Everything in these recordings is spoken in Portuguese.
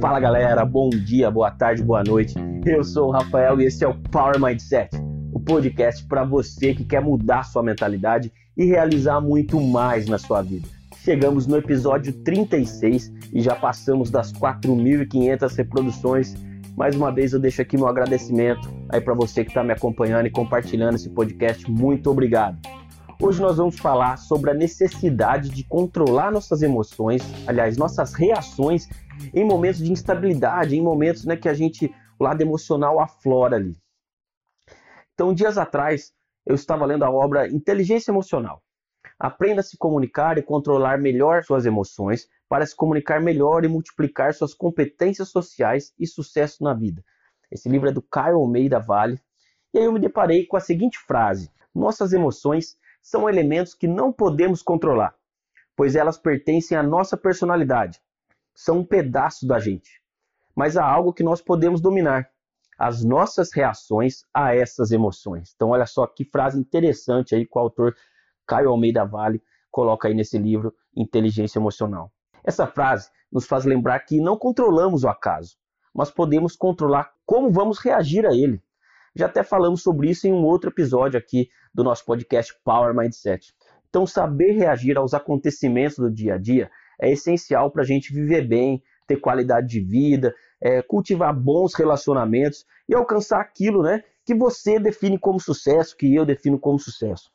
Fala galera, bom dia, boa tarde, boa noite. Eu sou o Rafael e esse é o Power Mindset, o podcast para você que quer mudar sua mentalidade e realizar muito mais na sua vida. Chegamos no episódio 36 e já passamos das 4.500 reproduções. Mais uma vez eu deixo aqui meu agradecimento aí para você que está me acompanhando e compartilhando esse podcast. Muito obrigado. Hoje nós vamos falar sobre a necessidade de controlar nossas emoções, aliás, nossas reações em momentos de instabilidade, em momentos né, que a gente, o lado emocional aflora ali. Então, dias atrás, eu estava lendo a obra Inteligência Emocional. Aprenda a se comunicar e controlar melhor suas emoções para se comunicar melhor e multiplicar suas competências sociais e sucesso na vida. Esse livro é do Caio Almeida Vale. E aí eu me deparei com a seguinte frase: Nossas emoções são elementos que não podemos controlar, pois elas pertencem à nossa personalidade. São um pedaço da gente. Mas há algo que nós podemos dominar: as nossas reações a essas emoções. Então, olha só que frase interessante aí que o autor Caio Almeida Vale coloca aí nesse livro Inteligência Emocional. Essa frase nos faz lembrar que não controlamos o acaso, mas podemos controlar como vamos reagir a ele. Já até falamos sobre isso em um outro episódio aqui do nosso podcast Power Mindset. Então, saber reagir aos acontecimentos do dia a dia é essencial para a gente viver bem, ter qualidade de vida, é, cultivar bons relacionamentos e alcançar aquilo né, que você define como sucesso, que eu defino como sucesso.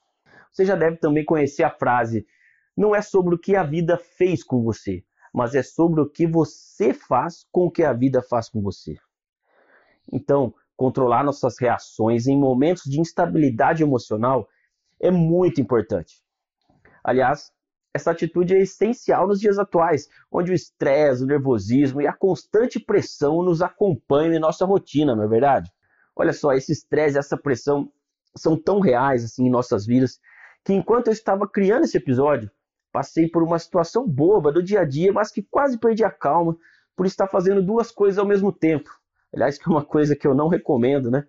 Você já deve também conhecer a frase: não é sobre o que a vida fez com você, mas é sobre o que você faz com o que a vida faz com você. Então, controlar nossas reações em momentos de instabilidade emocional é muito importante. Aliás, essa atitude é essencial nos dias atuais, onde o estresse, o nervosismo e a constante pressão nos acompanham em nossa rotina, não é verdade? Olha só, esse estresse e essa pressão são tão reais assim em nossas vidas que enquanto eu estava criando esse episódio, passei por uma situação boba do dia a dia, mas que quase perdi a calma por estar fazendo duas coisas ao mesmo tempo. Aliás, que é uma coisa que eu não recomendo, né?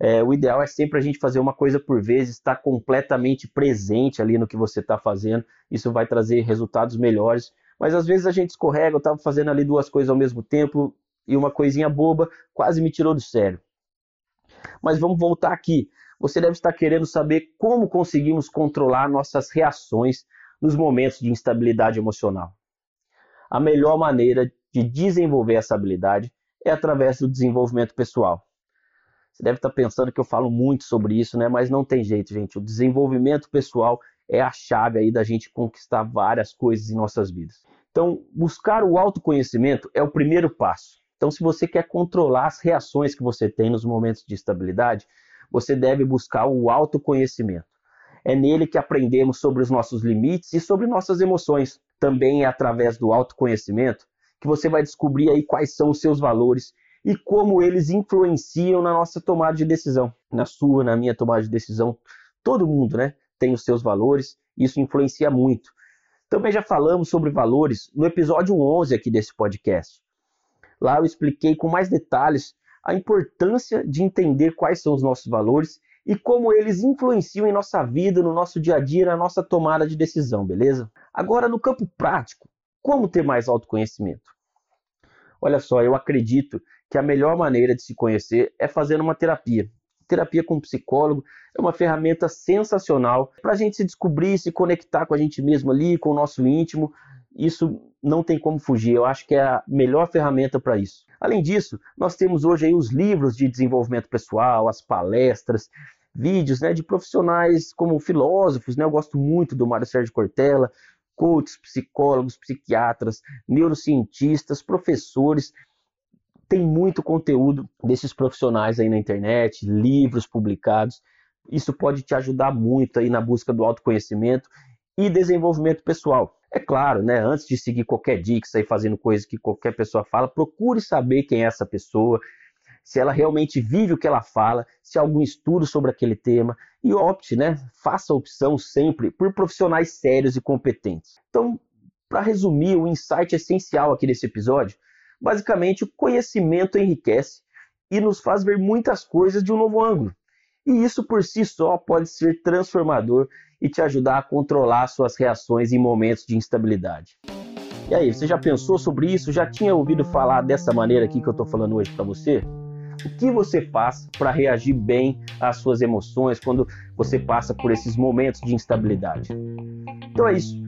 É, o ideal é sempre a gente fazer uma coisa por vez, estar completamente presente ali no que você está fazendo. Isso vai trazer resultados melhores. Mas às vezes a gente escorrega, eu estava fazendo ali duas coisas ao mesmo tempo e uma coisinha boba quase me tirou do sério. Mas vamos voltar aqui. Você deve estar querendo saber como conseguimos controlar nossas reações nos momentos de instabilidade emocional. A melhor maneira de desenvolver essa habilidade é através do desenvolvimento pessoal. Você deve estar pensando que eu falo muito sobre isso, né? Mas não tem jeito, gente. O desenvolvimento pessoal é a chave aí da gente conquistar várias coisas em nossas vidas. Então, buscar o autoconhecimento é o primeiro passo. Então, se você quer controlar as reações que você tem nos momentos de estabilidade, você deve buscar o autoconhecimento. É nele que aprendemos sobre os nossos limites e sobre nossas emoções. Também é através do autoconhecimento que você vai descobrir aí quais são os seus valores e como eles influenciam na nossa tomada de decisão, na sua, na minha tomada de decisão. Todo mundo, né, tem os seus valores, isso influencia muito. Também já falamos sobre valores no episódio 11 aqui desse podcast. Lá eu expliquei com mais detalhes a importância de entender quais são os nossos valores e como eles influenciam em nossa vida, no nosso dia a dia, na nossa tomada de decisão, beleza? Agora, no campo prático, como ter mais autoconhecimento? Olha só, eu acredito que a melhor maneira de se conhecer é fazendo uma terapia. Terapia com um psicólogo é uma ferramenta sensacional para a gente se descobrir, se conectar com a gente mesmo ali, com o nosso íntimo. Isso não tem como fugir. Eu acho que é a melhor ferramenta para isso. Além disso, nós temos hoje aí os livros de desenvolvimento pessoal, as palestras, vídeos né, de profissionais como filósofos. Né? Eu gosto muito do Mário Sérgio Cortella, coaches, psicólogos, psiquiatras, neurocientistas, professores. Tem muito conteúdo desses profissionais aí na internet, livros publicados. Isso pode te ajudar muito aí na busca do autoconhecimento e desenvolvimento pessoal. É claro, né, antes de seguir qualquer dica, sair fazendo coisas que qualquer pessoa fala, procure saber quem é essa pessoa, se ela realmente vive o que ela fala, se há algum estudo sobre aquele tema e opte, né? Faça a opção sempre por profissionais sérios e competentes. Então, para resumir, o insight essencial aqui desse episódio, basicamente o conhecimento enriquece e nos faz ver muitas coisas de um novo ângulo. E isso por si só pode ser transformador e te ajudar a controlar suas reações em momentos de instabilidade. E aí, você já pensou sobre isso? Já tinha ouvido falar dessa maneira aqui que eu estou falando hoje para você? O que você faz para reagir bem às suas emoções quando você passa por esses momentos de instabilidade? Então é isso.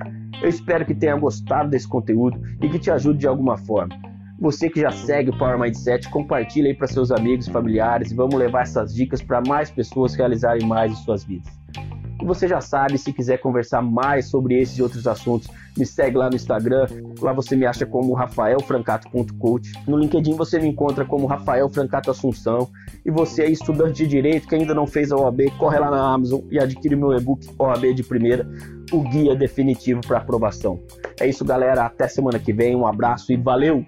Eu espero que tenha gostado desse conteúdo e que te ajude de alguma forma. Você que já segue o Power Mindset, compartilhe aí para seus amigos e familiares e vamos levar essas dicas para mais pessoas realizarem mais em suas vidas. E você já sabe, se quiser conversar mais sobre esses e outros assuntos, me segue lá no Instagram. Lá você me acha como rafaelfrancato.coach. No LinkedIn você me encontra como Rafael Francato Assunção. E você é estudante de direito que ainda não fez a OAB, corre lá na Amazon e adquire meu e-book OAB de primeira, o guia definitivo para aprovação. É isso, galera. Até semana que vem. Um abraço e valeu!